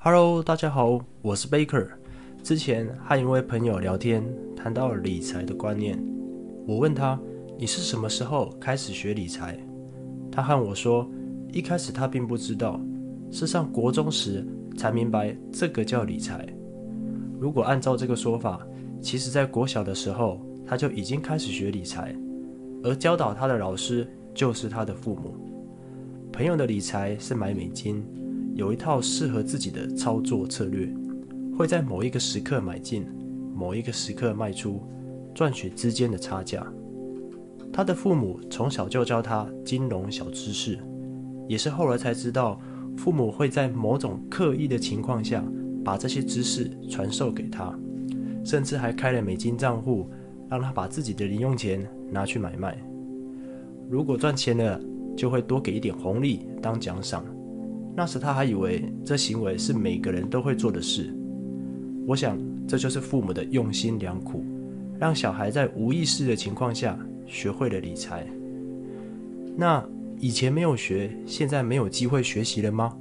Hello，大家好，我是 Baker。之前和一位朋友聊天，谈到了理财的观念。我问他：“你是什么时候开始学理财？”他和我说：“一开始他并不知道，是上国中时才明白这个叫理财。如果按照这个说法，其实在国小的时候他就已经开始学理财，而教导他的老师就是他的父母。朋友的理财是买美金。”有一套适合自己的操作策略，会在某一个时刻买进，某一个时刻卖出，赚取之间的差价。他的父母从小就教他金融小知识，也是后来才知道，父母会在某种刻意的情况下把这些知识传授给他，甚至还开了美金账户，让他把自己的零用钱拿去买卖。如果赚钱了，就会多给一点红利当奖赏。那时他还以为这行为是每个人都会做的事。我想这就是父母的用心良苦，让小孩在无意识的情况下学会了理财。那以前没有学，现在没有机会学习了吗？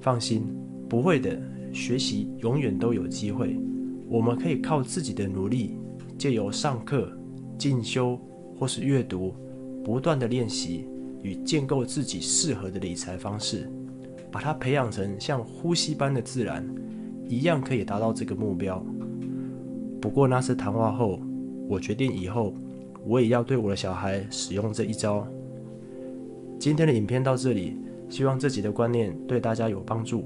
放心，不会的，学习永远都有机会。我们可以靠自己的努力，借由上课、进修或是阅读，不断的练习。与建构自己适合的理财方式，把它培养成像呼吸般的自然，一样可以达到这个目标。不过那次谈话后，我决定以后我也要对我的小孩使用这一招。今天的影片到这里，希望这集的观念对大家有帮助。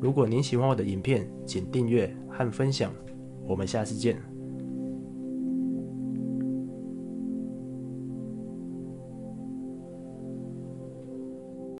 如果您喜欢我的影片，请订阅和分享。我们下次见。